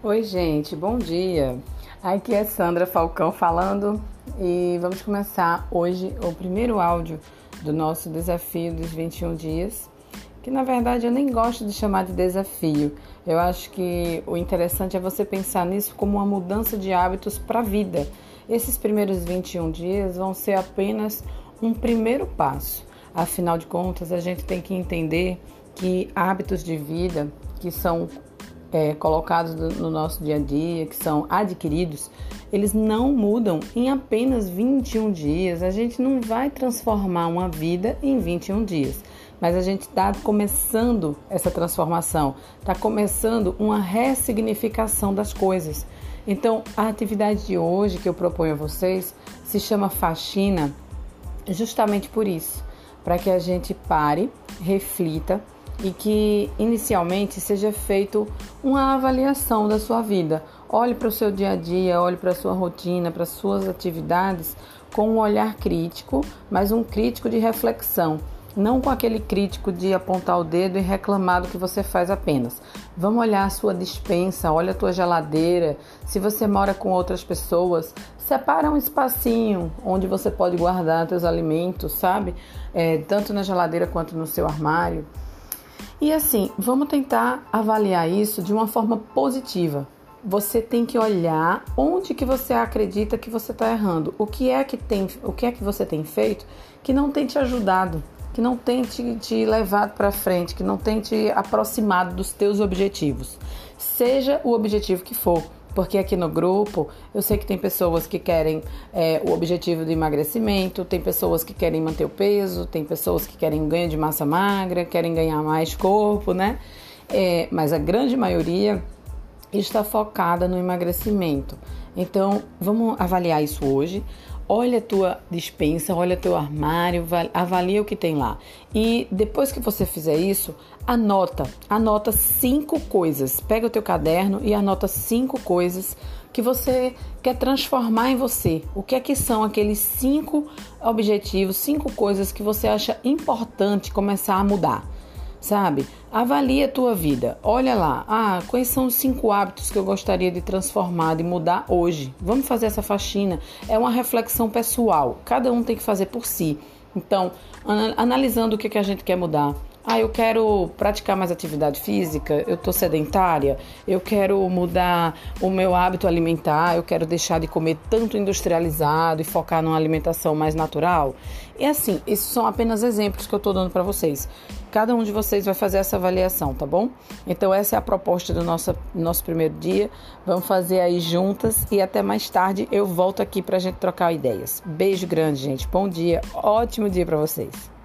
Oi, gente, bom dia. Aqui é Sandra Falcão falando e vamos começar hoje o primeiro áudio do nosso desafio dos 21 dias, que na verdade eu nem gosto de chamar de desafio. Eu acho que o interessante é você pensar nisso como uma mudança de hábitos para a vida. Esses primeiros 21 dias vão ser apenas um primeiro passo. Afinal de contas, a gente tem que entender que hábitos de vida que são é, colocados no nosso dia a dia, que são adquiridos, eles não mudam em apenas 21 dias. A gente não vai transformar uma vida em 21 dias, mas a gente está começando essa transformação, está começando uma ressignificação das coisas. Então, a atividade de hoje que eu proponho a vocês se chama faxina, justamente por isso, para que a gente pare, reflita e que inicialmente seja feito uma avaliação da sua vida. Olhe para o seu dia a dia, olhe para a sua rotina, para as suas atividades com um olhar crítico, mas um crítico de reflexão. Não com aquele crítico de apontar o dedo e reclamar do que você faz apenas. Vamos olhar a sua dispensa, olha a tua geladeira. Se você mora com outras pessoas, separa um espacinho onde você pode guardar seus alimentos, sabe? É, tanto na geladeira quanto no seu armário. E assim, vamos tentar avaliar isso de uma forma positiva. Você tem que olhar onde que você acredita que você está errando. O que é que tem, o que é que você tem feito que não tem te ajudado, que não tem te, te levado para frente, que não tem te aproximado dos teus objetivos. Seja o objetivo que for porque aqui no grupo eu sei que tem pessoas que querem é, o objetivo do emagrecimento, tem pessoas que querem manter o peso, tem pessoas que querem ganho de massa magra, querem ganhar mais corpo, né? É, mas a grande maioria está focada no emagrecimento. Então, vamos avaliar isso hoje. Olha a tua dispensa, olha teu armário, avalia o que tem lá. E depois que você fizer isso, anota, anota cinco coisas. Pega o teu caderno e anota cinco coisas que você quer transformar em você. O que é que são aqueles cinco objetivos, cinco coisas que você acha importante começar a mudar? Sabe? Avalie a tua vida. Olha lá, ah, quais são os cinco hábitos que eu gostaria de transformar, de mudar hoje? Vamos fazer essa faxina. É uma reflexão pessoal. Cada um tem que fazer por si. Então, analisando o que, que a gente quer mudar. Ah, eu quero praticar mais atividade física, eu tô sedentária, eu quero mudar o meu hábito alimentar, eu quero deixar de comer tanto industrializado e focar numa alimentação mais natural. E assim, esses são apenas exemplos que eu tô dando para vocês. Cada um de vocês vai fazer essa avaliação, tá bom? Então essa é a proposta do nosso, nosso primeiro dia. Vamos fazer aí juntas e até mais tarde eu volto aqui pra gente trocar ideias. Beijo grande, gente. Bom dia, ótimo dia para vocês.